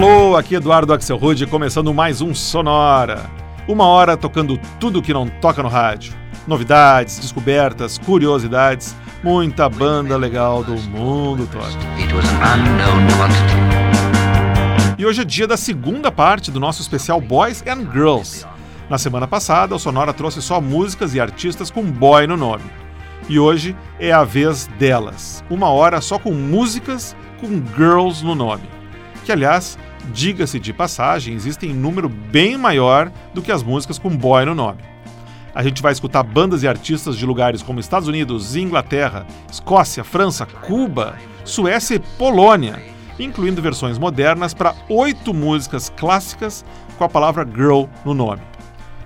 Alô, aqui Eduardo Axel Rude, começando mais um Sonora. Uma hora tocando tudo que não toca no rádio. Novidades, descobertas, curiosidades, muita banda legal do mundo todo. E hoje é dia da segunda parte do nosso especial Boys and Girls. Na semana passada, o Sonora trouxe só músicas e artistas com boy no nome. E hoje é a vez delas. Uma hora só com músicas com girls no nome. Que, aliás, diga-se de passagem, existem em número bem maior do que as músicas com boy no nome. A gente vai escutar bandas e artistas de lugares como Estados Unidos, Inglaterra, Escócia, França, Cuba, Suécia e Polônia, incluindo versões modernas para oito músicas clássicas com a palavra girl no nome.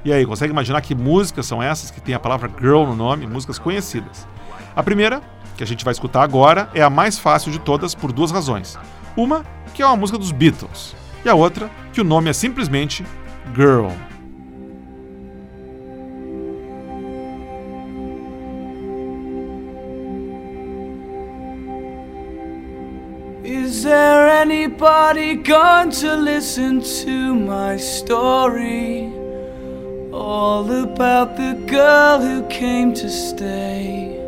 E aí, consegue imaginar que músicas são essas que têm a palavra girl no nome? Músicas conhecidas. A primeira, que a gente vai escutar agora, é a mais fácil de todas por duas razões. Uma, que é uma música dos Beatles, e a outra, que o nome é simplesmente Girl. Is there anybody going to listen to my story? All about the girl who came to stay.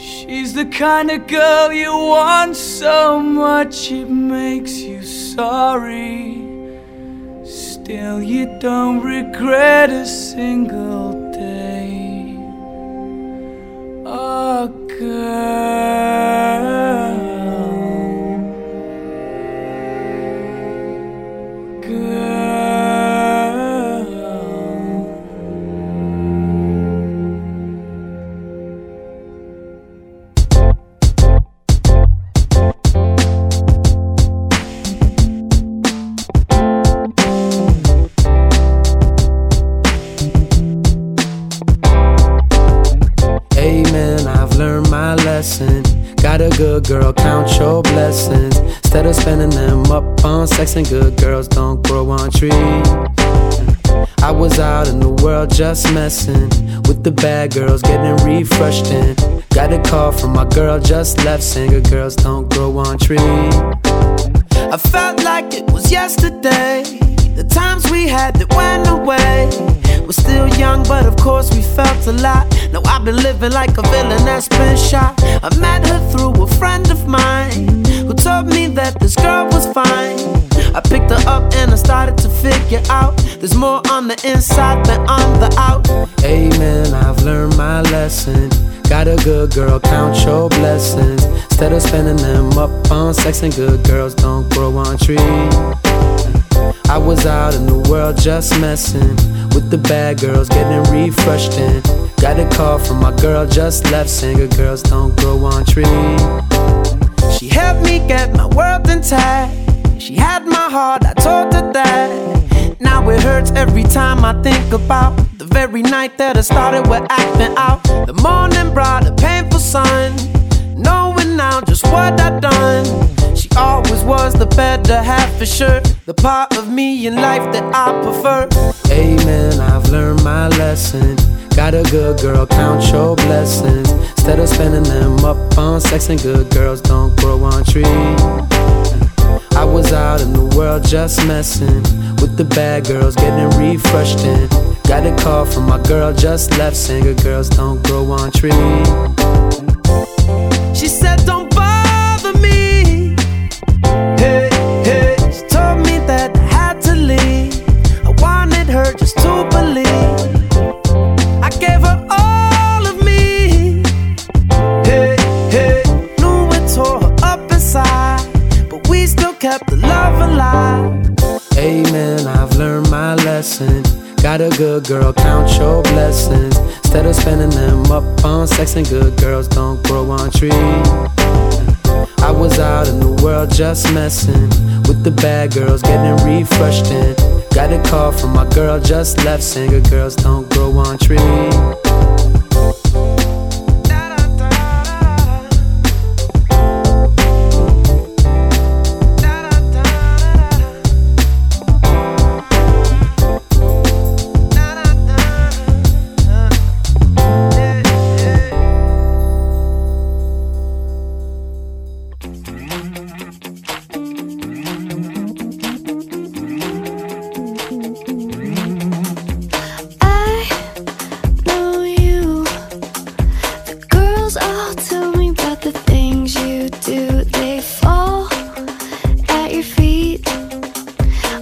She's the kind of girl you want so much it makes you sorry. Still, you don't regret a single day. Oh, girl. With the bad girls, getting refreshed in. Got a call from my girl just left, saying girls don't grow on trees. I felt like it was yesterday. The times we had that went away. We're still young, but of course we felt a lot. Now I've been living like a villain that's been shot. I met her through a friend of mine who told me that this girl was fine. I picked her up and I started to figure out there's more on the inside than on the out. Amen, I've learned my lesson. Got a good girl, count your blessings. Instead of spending them up on sex and good girls don't grow on trees. I was out in the world just messing with the bad girls, getting refreshed in. Got a call from my girl just left, saying good girls don't grow on trees. She helped me get my world intact. She had my heart, I told her that. Now it hurts every time I think about the very night that I started with acting out. The morning brought a painful sun, knowing now just what I done. She always was the better half for sure. The part of me in life that I prefer. Amen, I've learned my lesson. Got a good girl, count your blessings. Instead of spending them up on sex and good girls don't grow on trees. I was out in the world just messing with the bad girls, getting refreshed in. Got a call from my girl just left, saying girls don't grow on trees. She Got a good girl, count your blessings. Instead of spending them up on sex and good girls don't grow on trees. I was out in the world just messing with the bad girls, getting refreshed in. Got a call from my girl just left, good girls don't grow on trees.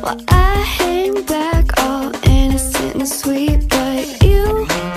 Got the month of May.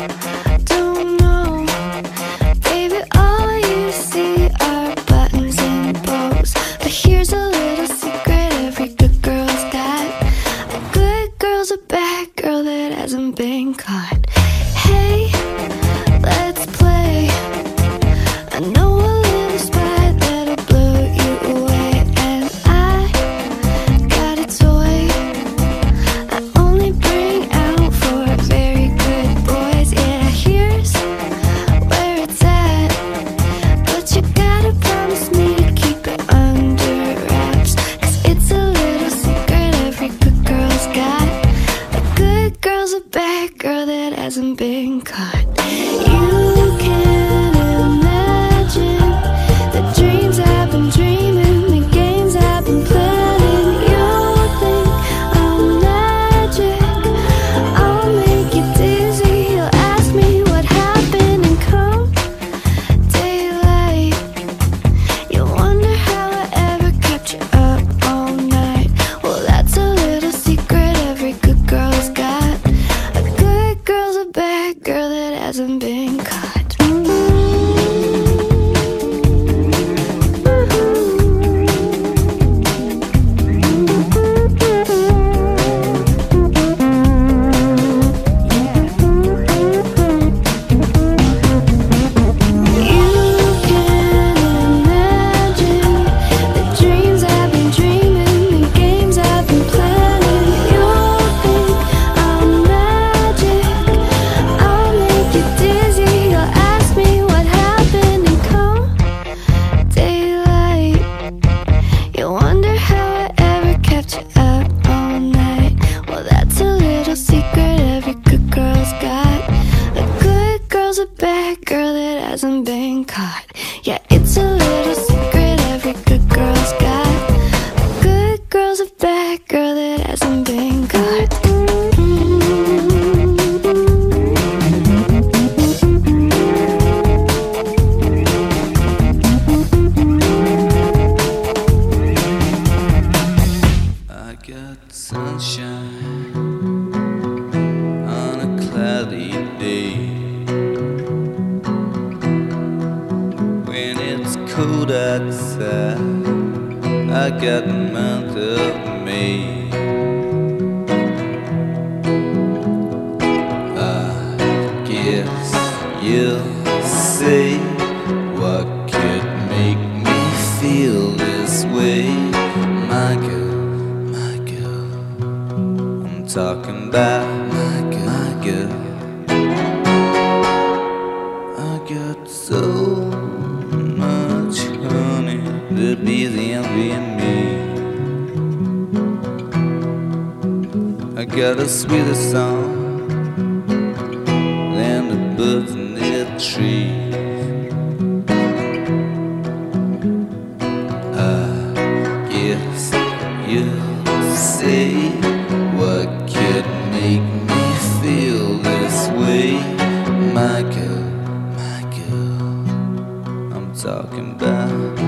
I got,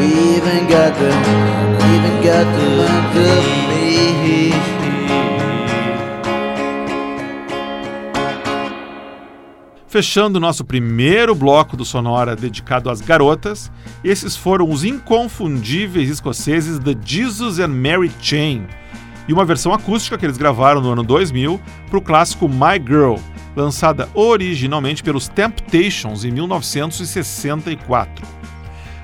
even got the, even got the, of me. Fechando nosso primeiro bloco do Sonora dedicado às garotas, esses foram os inconfundíveis escoceses The Jesus and Mary Chain, e uma versão acústica que eles gravaram no ano 2000 para o clássico My Girl, lançada originalmente pelos Temptations em 1964.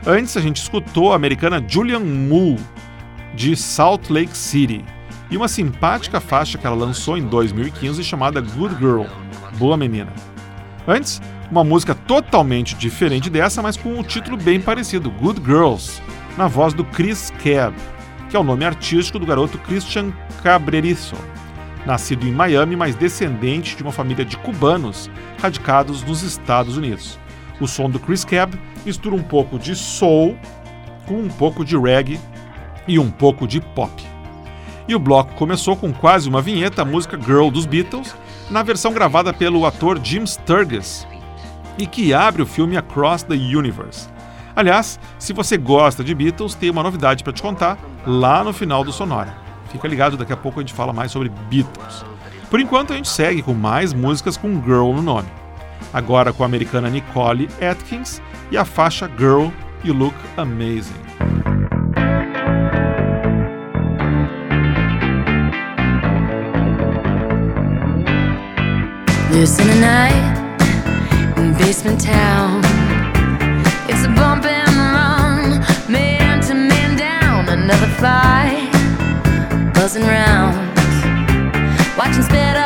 Antes a gente escutou a americana Julian Moore, de Salt Lake City, e uma simpática faixa que ela lançou em 2015 chamada Good Girl, Boa Menina. Antes, uma música totalmente diferente dessa, mas com um título bem parecido, Good Girls, na voz do Chris Cab, que é o nome artístico do garoto Christian Cabrerizo, nascido em Miami, mas descendente de uma família de cubanos radicados nos Estados Unidos. O som do Chris Cab mistura um pouco de soul com um pouco de reggae e um pouco de pop. E o bloco começou com quase uma vinheta, a música Girl dos Beatles, na versão gravada pelo ator Jim Sturgis, e que abre o filme Across the Universe. Aliás, se você gosta de Beatles, tem uma novidade para te contar lá no final do Sonora. Fica ligado, daqui a pouco a gente fala mais sobre Beatles. Por enquanto, a gente segue com mais músicas com Girl no nome. Agora com a americana Nicole Atkins e a faixa Girl You Look Amazing. Listen tonight in basement town. It's a bump and run, man to man down. Another fight, buzzing round, watching sped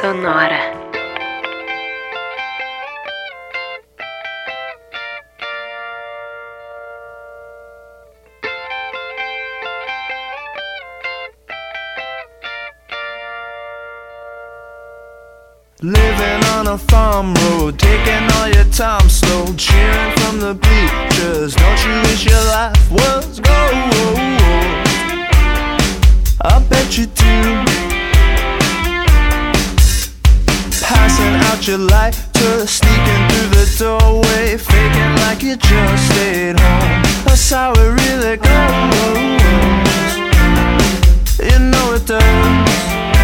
sonora. Living on a farm road, taking all your time slow, cheering from the bleachers. Don't you wish your life was? your lighter sneaking through the doorway, faking like you just stayed home. That's how it really goes. You know it does.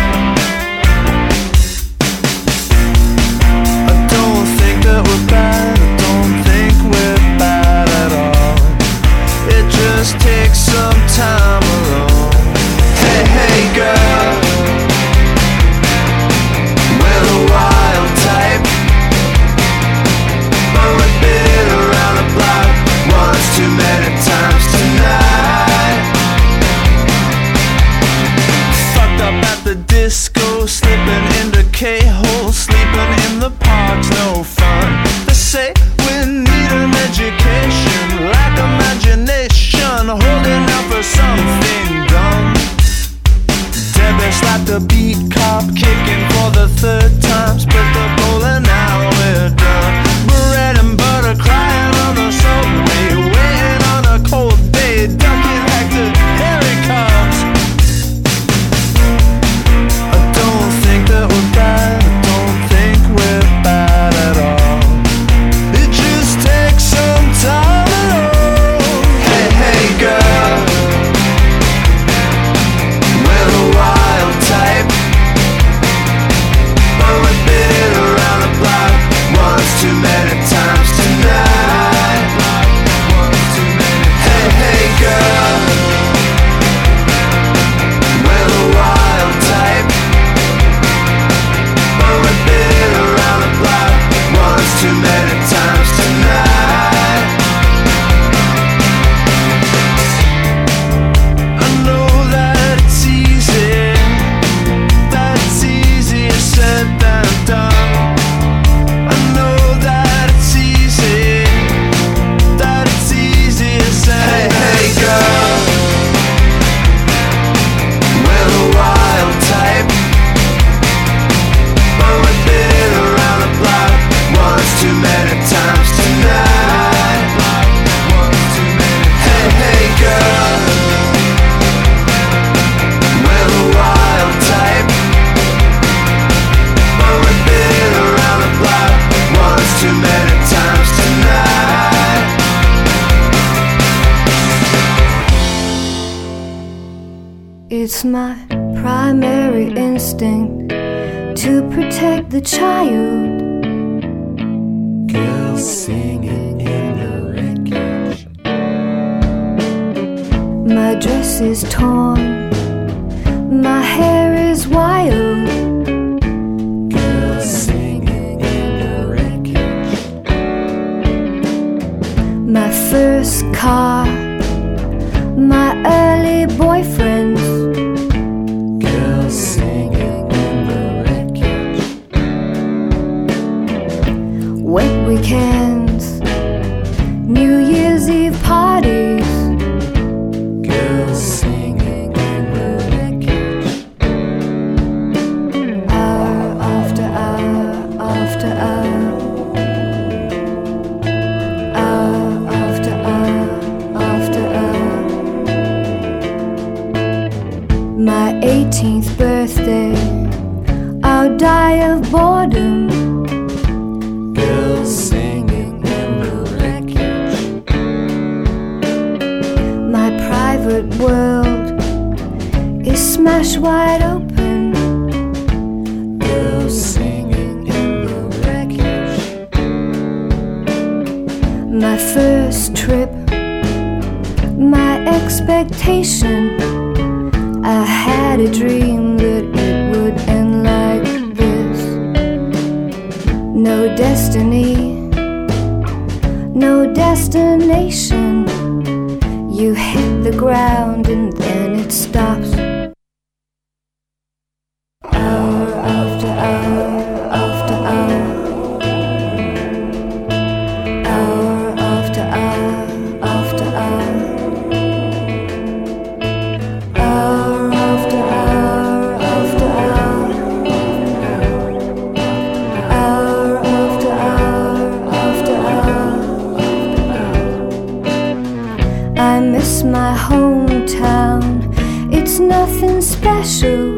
My hometown. It's nothing special.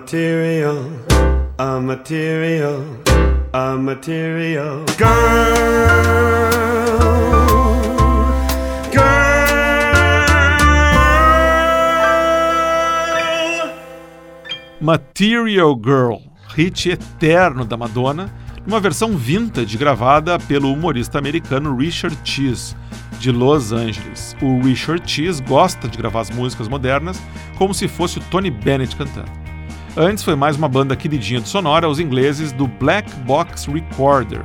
Material, a material, a material girl. Girl. Material Girl, hit eterno da Madonna, uma versão vintage gravada pelo humorista americano Richard Cheese, de Los Angeles. O Richard Cheese gosta de gravar as músicas modernas como se fosse o Tony Bennett cantando. Antes foi mais uma banda queridinha de sonora, os ingleses do Black Box Recorder,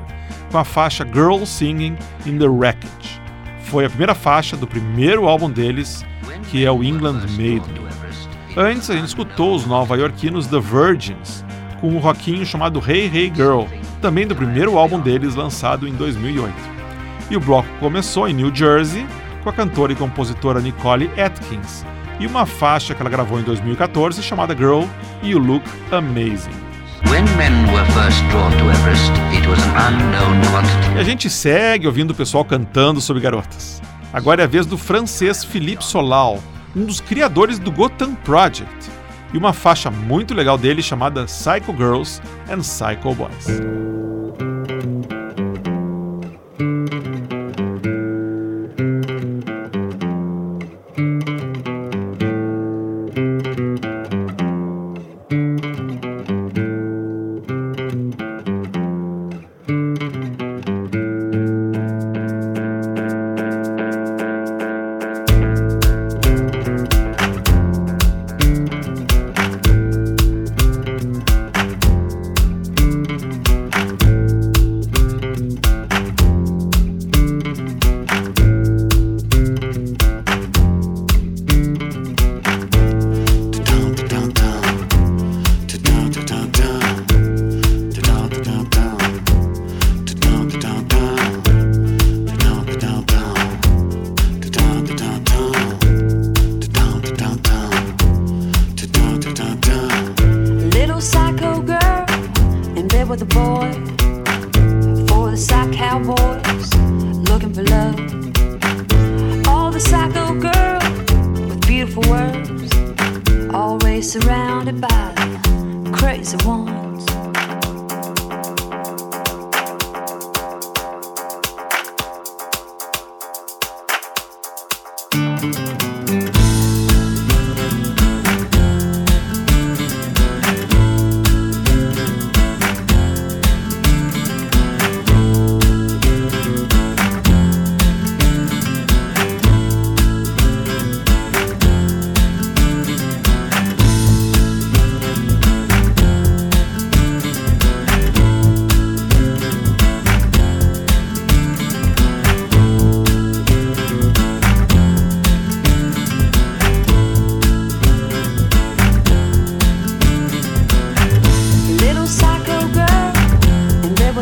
com a faixa Girl Singing in the Wreckage. Foi a primeira faixa do primeiro álbum deles, que é o England Maiden. Antes a gente escutou os nova-iorquinos The Virgins, com um rockinho chamado Hey Hey Girl, também do primeiro álbum deles lançado em 2008. E o bloco começou em New Jersey com a cantora e compositora Nicole Atkins e uma faixa que ela gravou em 2014 chamada Girl You Look Amazing. Everest. E a gente segue ouvindo o pessoal cantando sobre garotas. Agora é a vez do francês Philippe Solal, um dos criadores do Gotham Project, e uma faixa muito legal dele chamada Psycho Girls and Psycho Boys.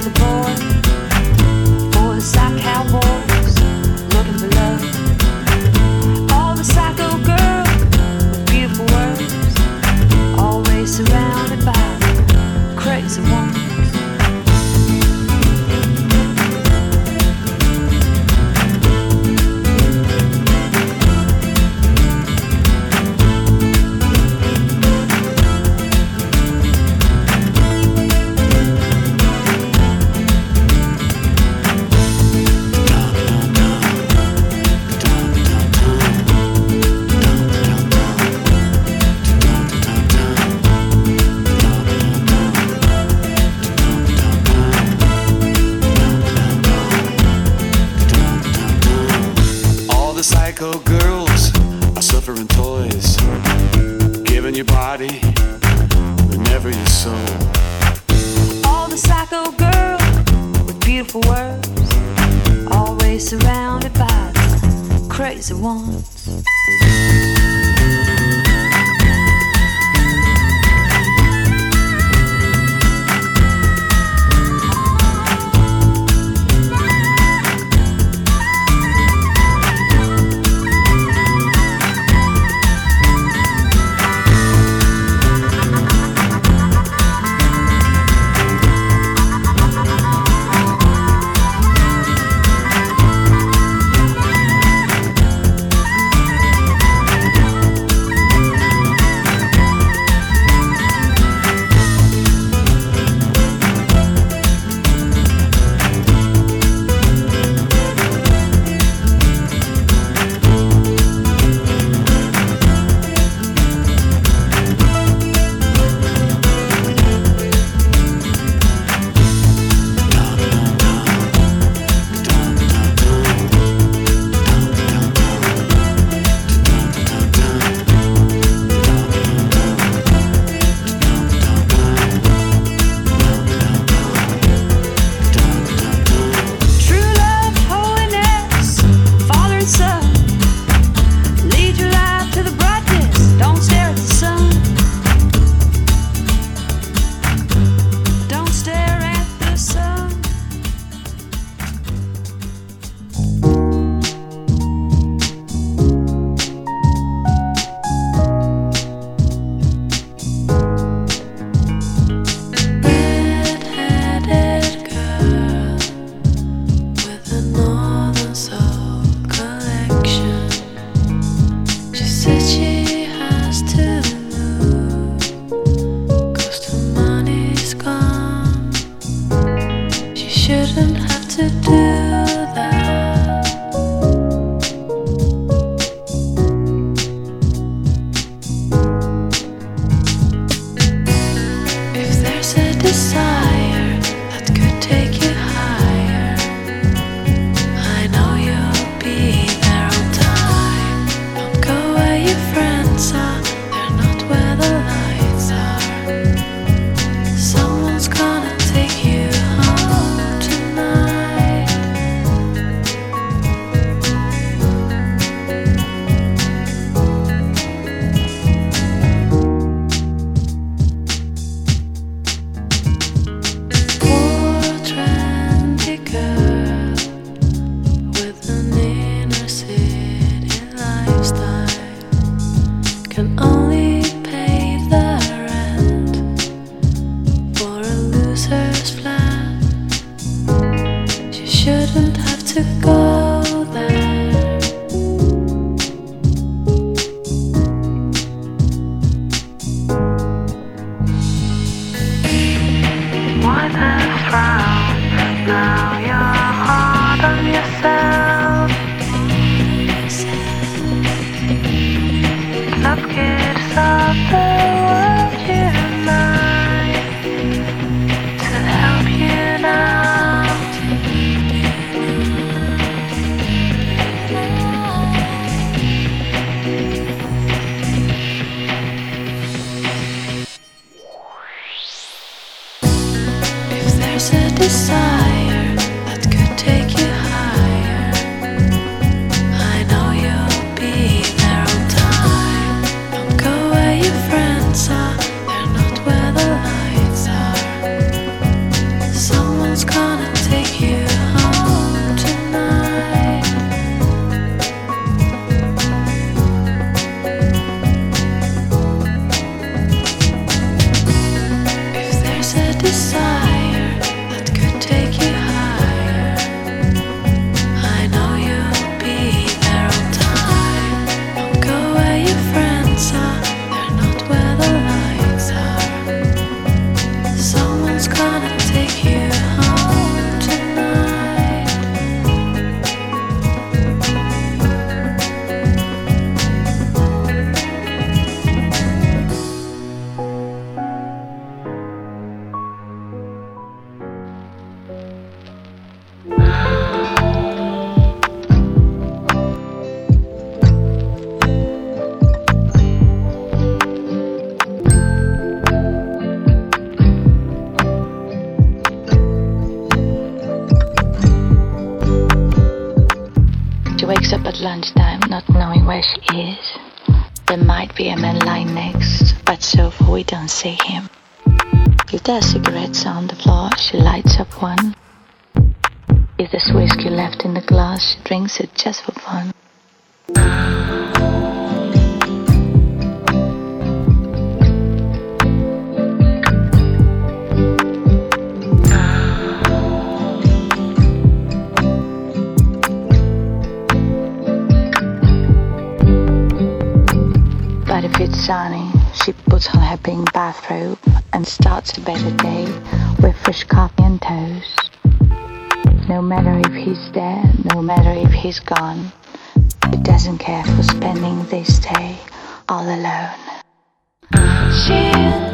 A boy he's gone. He doesn't care for spending this day all alone. She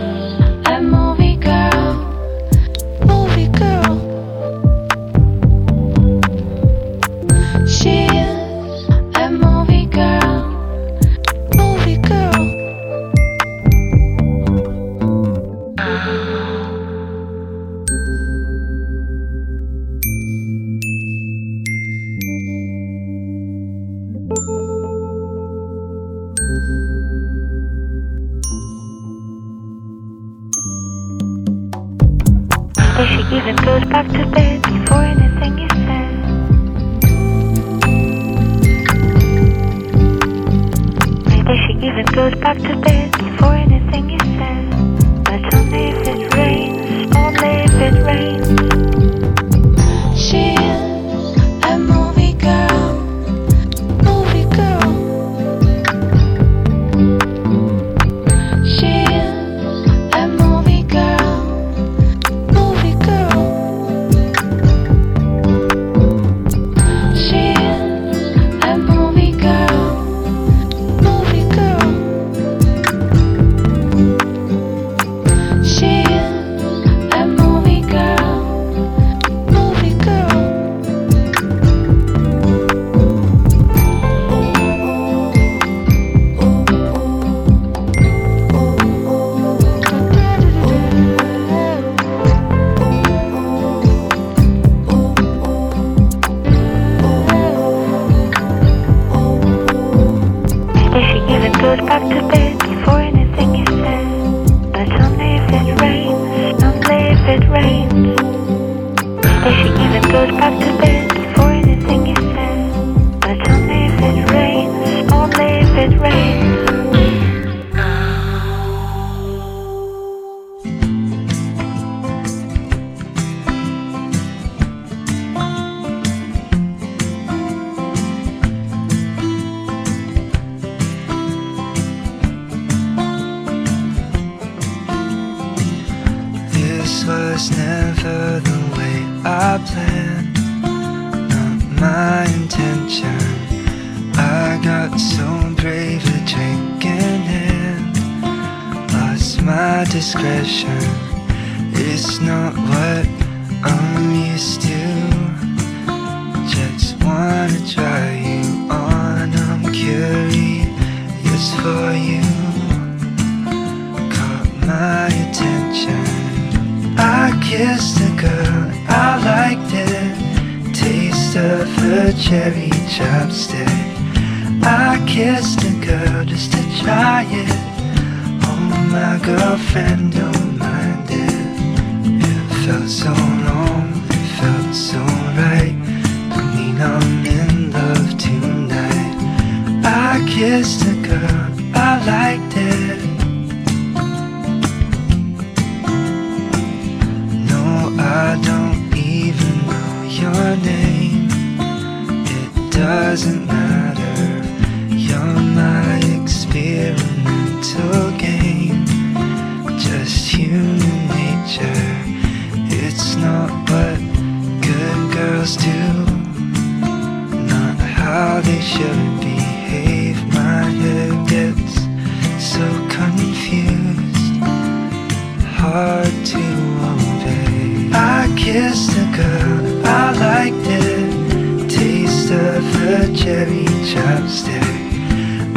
kissed a girl, I liked it. Taste of her cherry chapstick.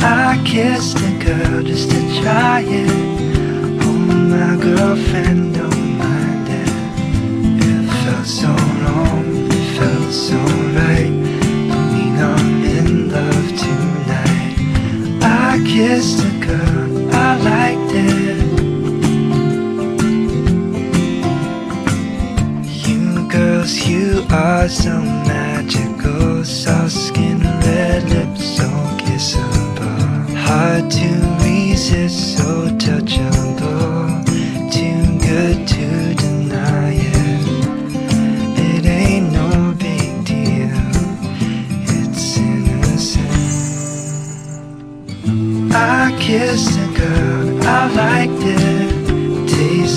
I kissed a girl just to try it. Oh, my girlfriend don't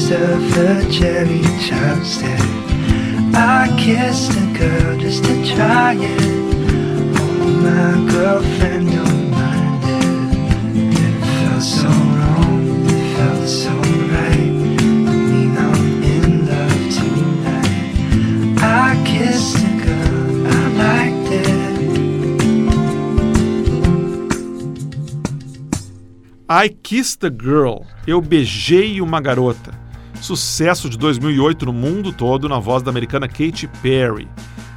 Taste of her cherry chopstick. I kissed a girl just to try it. Oh, my girlfriend don't mind it. It felt so wrong, it felt so right. Mean, I'm in love tonight. I kissed a girl, I liked it. I Kissed a Girl, Eu Beijei uma Garota. Sucesso de 2008 no mundo todo na voz da americana Katy Perry.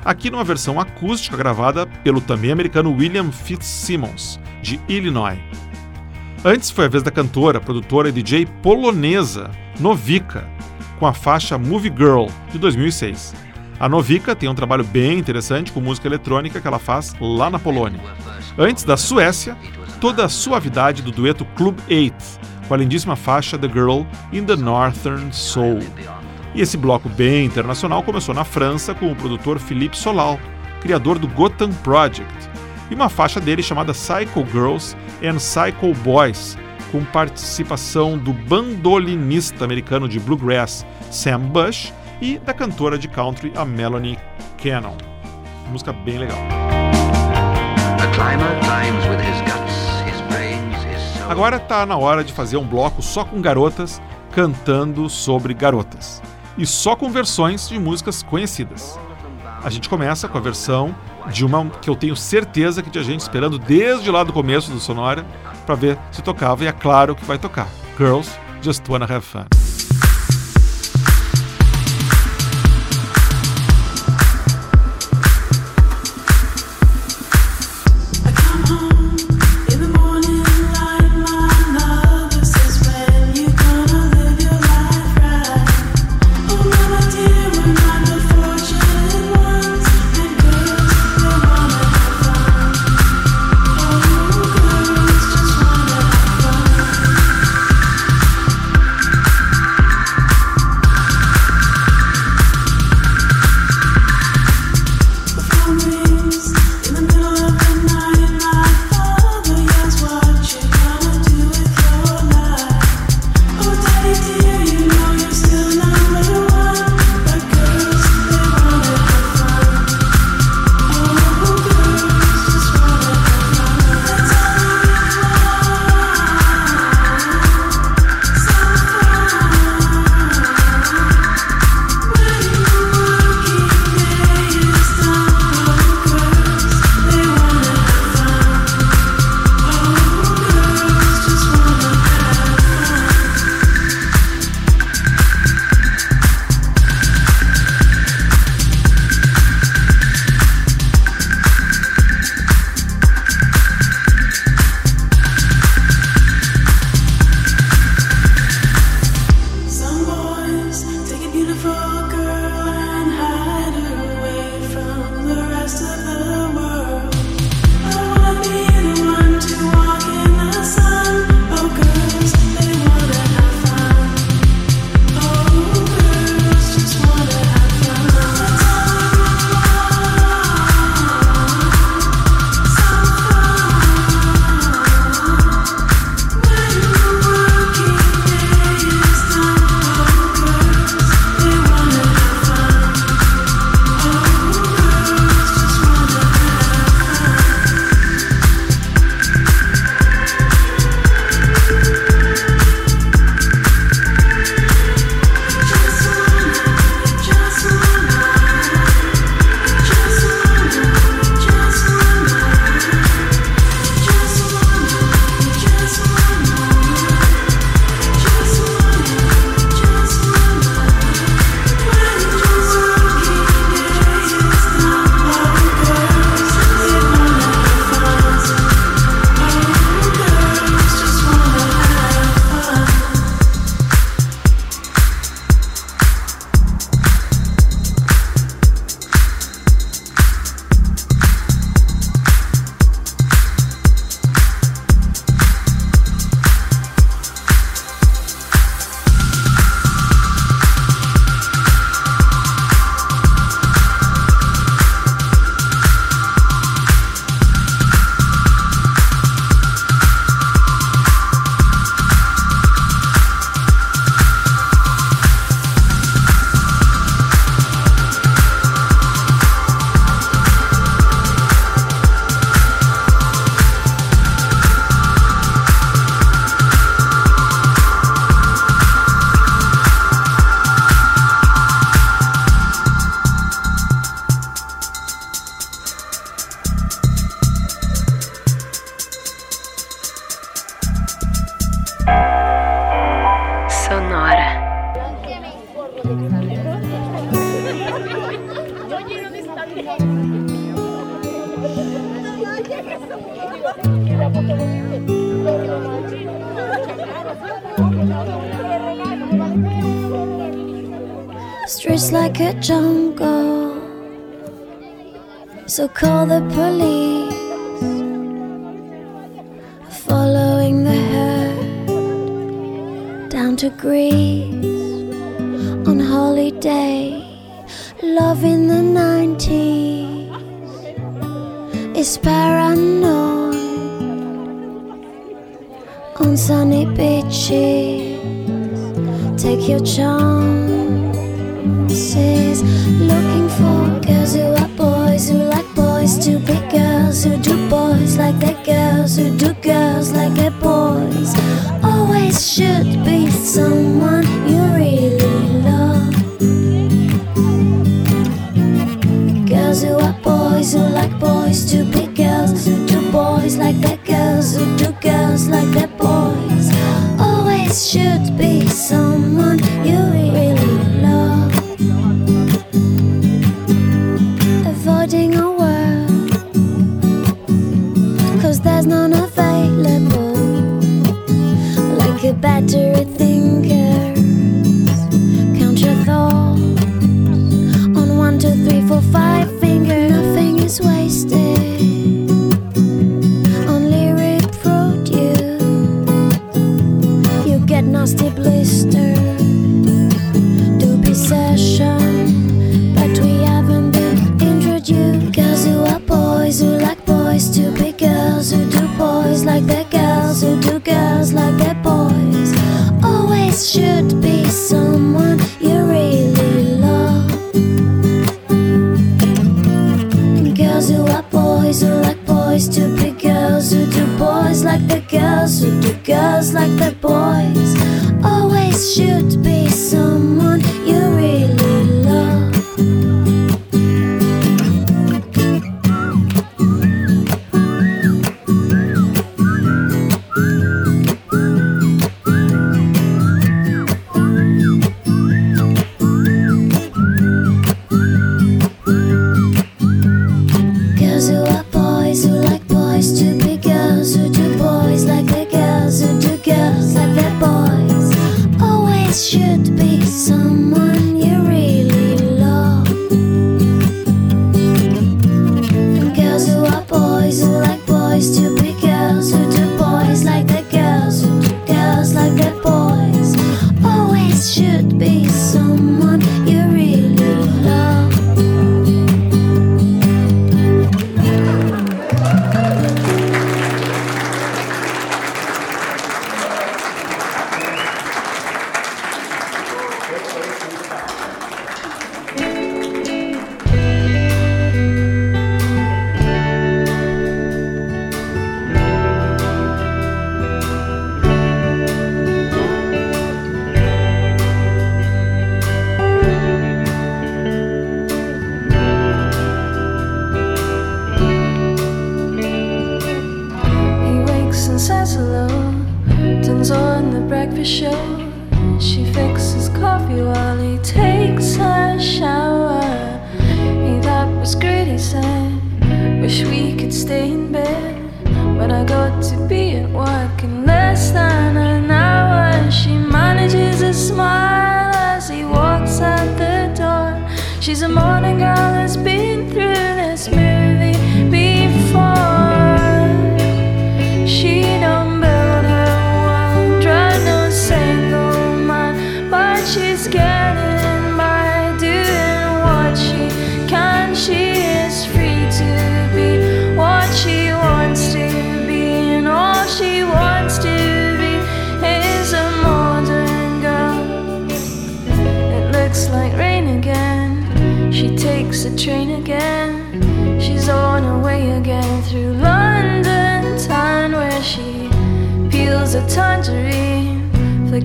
Aqui numa versão acústica gravada pelo também americano William Fitzsimmons, de Illinois. Antes foi a vez da cantora, produtora e DJ polonesa Novika, com a faixa Movie Girl, de 2006. A Novika tem um trabalho bem interessante com música eletrônica que ela faz lá na Polônia. Antes da Suécia, toda a suavidade do dueto Club 8, com a lindíssima faixa The Girl in the Northern Soul. E esse bloco bem internacional começou na França com o produtor Philippe Solal, criador do Gotham Project, e uma faixa dele chamada Psycho Girls and Psycho Boys, com participação do bandolinista americano de bluegrass Sam Bush e da cantora de country a Melanie Cannon. Música bem legal. Agora tá na hora de fazer um bloco só com garotas cantando sobre garotas e só com versões de músicas conhecidas. A gente começa com a versão de uma que eu tenho certeza que tinha gente esperando desde lá do começo do Sonora para ver se tocava e é claro que vai tocar. Girls Just Wanna Have Fun. Just wanna have fun. So call the police. Following the herd down to Greece on holiday. Love in the 90s is paranoid on sunny beaches. Take your chances, looking for girls who are boys who girls who do boys like That girls who do girls like that boys. Always should be someone you really love. Girls who are boys who like boys to be girls who do boys like that girls who do girls like that.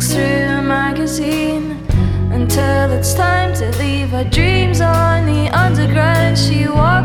Through a magazine until it's time to leave. Her dreams on the underground. She walks.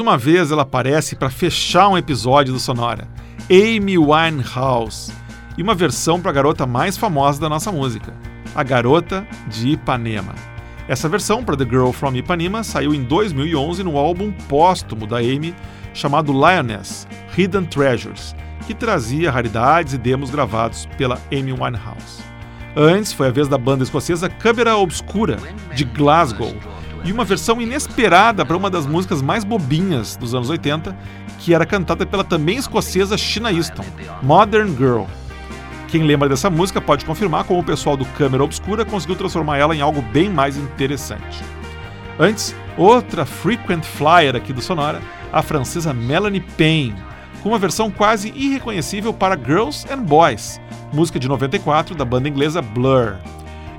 Uma vez ela aparece para fechar um episódio do Sonora. Amy Winehouse. E uma versão para a garota mais famosa da nossa música, a Garota de Ipanema. Essa versão para The Girl from Ipanema saiu em 2011 no álbum póstumo da Amy chamado Lioness Hidden Treasures, que trazia raridades e demos gravados pela Amy Winehouse. Antes foi a vez da banda escocesa Câmara Obscura, de Glasgow, e uma versão inesperada para uma das músicas mais bobinhas dos anos 80, que era cantada pela também escocesa Sheena Easton, Modern Girl. Quem lembra dessa música pode confirmar como o pessoal do Câmera Obscura conseguiu transformar ela em algo bem mais interessante. Antes, outra frequent flyer aqui do Sonora, a francesa Melanie Payne, com uma versão quase irreconhecível para Girls and Boys, música de 94 da banda inglesa Blur.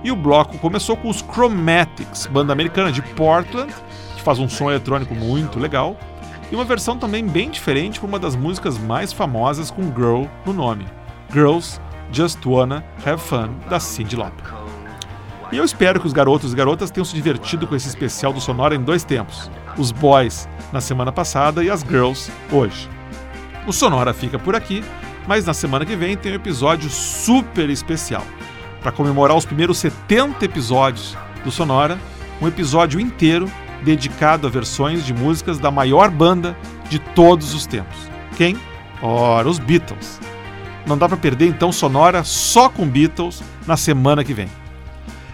E o bloco começou com os Chromatics, banda americana de Portland, que faz um som eletrônico muito legal, e uma versão também bem diferente para uma das músicas mais famosas com girl no nome, Girls Just Wanna Have Fun, da Cyndi Lauper. E eu espero que os garotos e garotas tenham se divertido com esse especial do Sonora em dois tempos, os boys na semana passada e as girls hoje. O Sonora fica por aqui, mas na semana que vem tem um episódio super especial para comemorar os primeiros 70 episódios do Sonora, um episódio inteiro dedicado a versões de músicas da maior banda de todos os tempos. Quem? Ora, os Beatles. Não dá para perder então Sonora só com Beatles na semana que vem.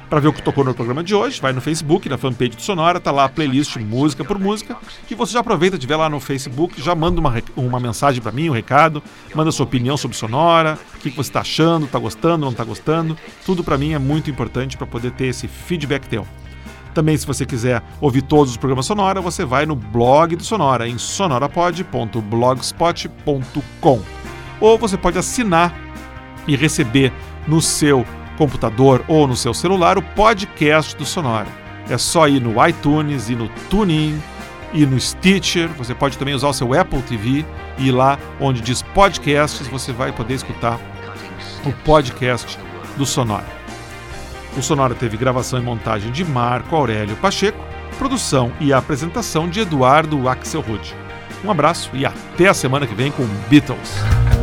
Para ver o que tocou no programa de hoje, vai no Facebook, na fanpage do Sonora, tá lá a playlist música por música, e você já aproveita de ver lá no Facebook, já manda uma, uma mensagem para mim, um recado, manda sua opinião sobre Sonora, o que, que você está achando, está gostando, não está gostando, tudo para mim é muito importante para poder ter esse feedback teu. Também, se você quiser ouvir todos os programas Sonora, você vai no blog do Sonora, em sonorapod.blogspot.com. Ou você pode assinar e receber no seu computador ou no seu celular o podcast do Sonora. É só ir no iTunes e no TuneIn e no Stitcher. Você pode também usar o seu Apple TV e ir lá onde diz podcasts, você vai poder escutar o podcast do Sonora. O Sonora teve gravação e montagem de Marco Aurélio Pacheco, produção e apresentação de Eduardo Axelrod. Um abraço e até a semana que vem com Beatles.